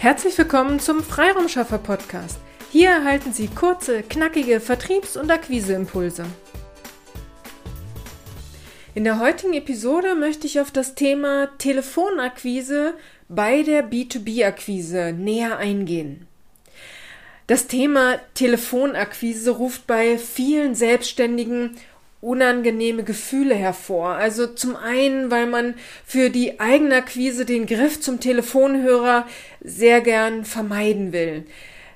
Herzlich willkommen zum Freiraumschaffer Podcast. Hier erhalten Sie kurze, knackige Vertriebs- und Akquiseimpulse. In der heutigen Episode möchte ich auf das Thema Telefonakquise bei der B2B-Akquise näher eingehen. Das Thema Telefonakquise ruft bei vielen Selbstständigen unangenehme Gefühle hervor. Also zum einen, weil man für die Eigenakquise den Griff zum Telefonhörer sehr gern vermeiden will.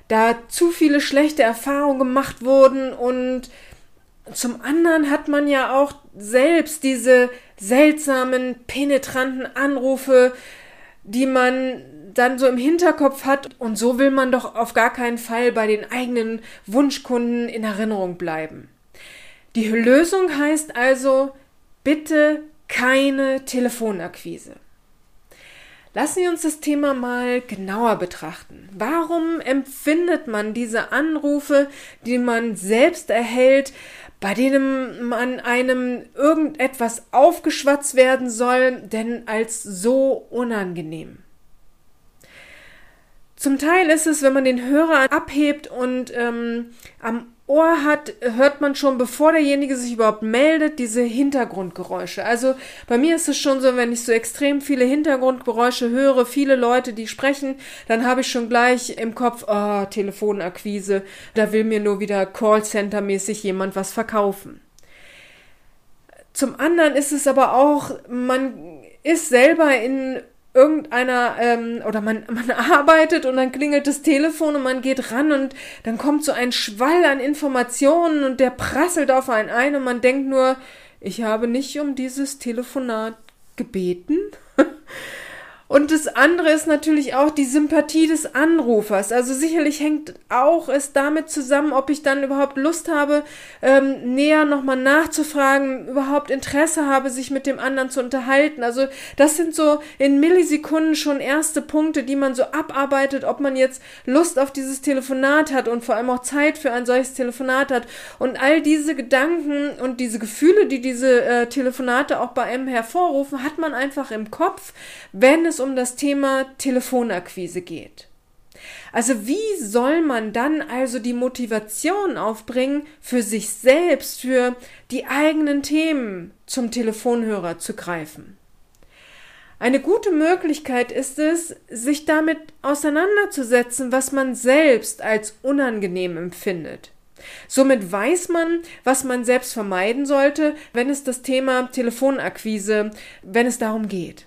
Da zu viele schlechte Erfahrungen gemacht wurden und zum anderen hat man ja auch selbst diese seltsamen, penetranten Anrufe, die man dann so im Hinterkopf hat und so will man doch auf gar keinen Fall bei den eigenen Wunschkunden in Erinnerung bleiben. Die Lösung heißt also, bitte keine Telefonakquise. Lassen Sie uns das Thema mal genauer betrachten. Warum empfindet man diese Anrufe, die man selbst erhält, bei denen man einem irgendetwas aufgeschwatzt werden soll, denn als so unangenehm? Zum Teil ist es, wenn man den Hörer abhebt und ähm, am Ohr hat, hört man schon, bevor derjenige sich überhaupt meldet, diese Hintergrundgeräusche. Also bei mir ist es schon so, wenn ich so extrem viele Hintergrundgeräusche höre, viele Leute, die sprechen, dann habe ich schon gleich im Kopf, oh, Telefonakquise, da will mir nur wieder Callcenter-mäßig jemand was verkaufen. Zum anderen ist es aber auch, man ist selber in irgendeiner ähm, oder man, man arbeitet und dann klingelt das Telefon und man geht ran und dann kommt so ein Schwall an Informationen und der prasselt auf einen ein und man denkt nur, ich habe nicht um dieses Telefonat gebeten. Und das andere ist natürlich auch die Sympathie des Anrufers. Also sicherlich hängt auch es damit zusammen, ob ich dann überhaupt Lust habe, ähm, näher nochmal nachzufragen, überhaupt Interesse habe, sich mit dem anderen zu unterhalten. Also das sind so in Millisekunden schon erste Punkte, die man so abarbeitet, ob man jetzt Lust auf dieses Telefonat hat und vor allem auch Zeit für ein solches Telefonat hat. Und all diese Gedanken und diese Gefühle, die diese äh, Telefonate auch bei einem hervorrufen, hat man einfach im Kopf, wenn es es um das Thema Telefonakquise geht. Also wie soll man dann also die Motivation aufbringen, für sich selbst, für die eigenen Themen zum Telefonhörer zu greifen? Eine gute Möglichkeit ist es, sich damit auseinanderzusetzen, was man selbst als unangenehm empfindet. Somit weiß man, was man selbst vermeiden sollte, wenn es das Thema Telefonakquise, wenn es darum geht.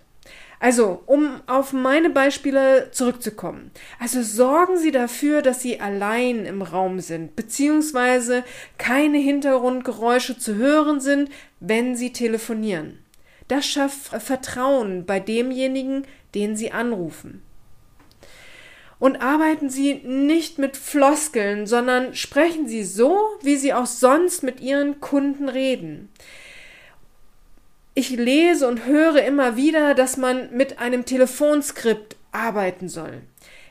Also, um auf meine Beispiele zurückzukommen. Also sorgen Sie dafür, dass Sie allein im Raum sind, beziehungsweise keine Hintergrundgeräusche zu hören sind, wenn Sie telefonieren. Das schafft Vertrauen bei demjenigen, den Sie anrufen. Und arbeiten Sie nicht mit Floskeln, sondern sprechen Sie so, wie Sie auch sonst mit Ihren Kunden reden. Ich lese und höre immer wieder, dass man mit einem Telefonskript arbeiten soll.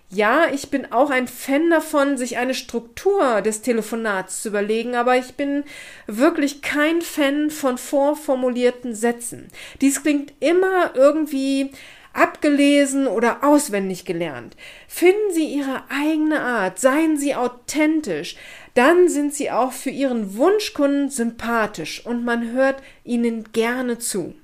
Ja, ich bin auch ein Fan davon, sich eine Struktur des Telefonats zu überlegen, aber ich bin wirklich kein Fan von vorformulierten Sätzen. Dies klingt immer irgendwie abgelesen oder auswendig gelernt. Finden Sie Ihre eigene Art, seien Sie authentisch, dann sind Sie auch für Ihren Wunschkunden sympathisch und man hört Ihnen gerne zu.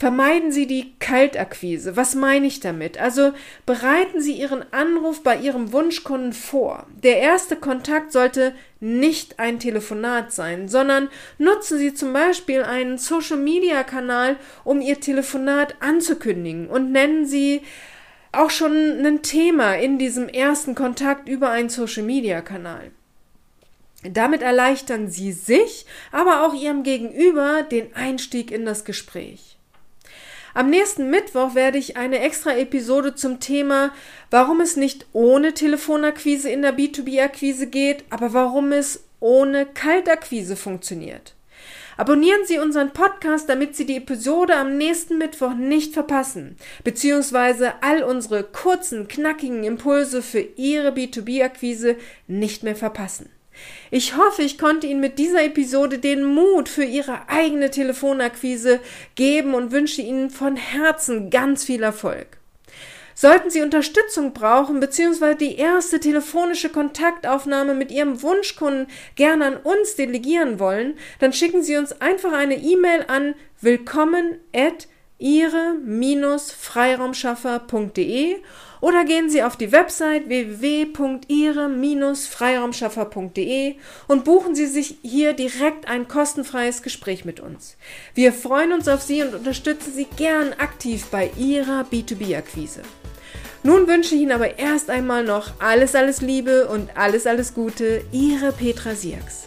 Vermeiden Sie die Kaltakquise. Was meine ich damit? Also bereiten Sie Ihren Anruf bei Ihrem Wunschkunden vor. Der erste Kontakt sollte nicht ein Telefonat sein, sondern nutzen Sie zum Beispiel einen Social-Media-Kanal, um Ihr Telefonat anzukündigen und nennen Sie auch schon ein Thema in diesem ersten Kontakt über einen Social-Media-Kanal. Damit erleichtern Sie sich, aber auch Ihrem Gegenüber den Einstieg in das Gespräch. Am nächsten Mittwoch werde ich eine extra Episode zum Thema, warum es nicht ohne Telefonakquise in der B2B-Akquise geht, aber warum es ohne Kaltakquise funktioniert. Abonnieren Sie unseren Podcast, damit Sie die Episode am nächsten Mittwoch nicht verpassen, beziehungsweise all unsere kurzen, knackigen Impulse für Ihre B2B-Akquise nicht mehr verpassen. Ich hoffe, ich konnte Ihnen mit dieser Episode den Mut für Ihre eigene Telefonakquise geben und wünsche Ihnen von Herzen ganz viel Erfolg. Sollten Sie Unterstützung brauchen bzw. die erste telefonische Kontaktaufnahme mit Ihrem Wunschkunden gerne an uns delegieren wollen, dann schicken Sie uns einfach eine E-Mail an willkommen ihre-freiraumschaffer.de oder gehen Sie auf die Website www.ihre-freiraumschaffer.de und buchen Sie sich hier direkt ein kostenfreies Gespräch mit uns. Wir freuen uns auf Sie und unterstützen Sie gern aktiv bei Ihrer B2B-Akquise. Nun wünsche ich Ihnen aber erst einmal noch alles, alles Liebe und alles, alles Gute, Ihre Petra Sierks.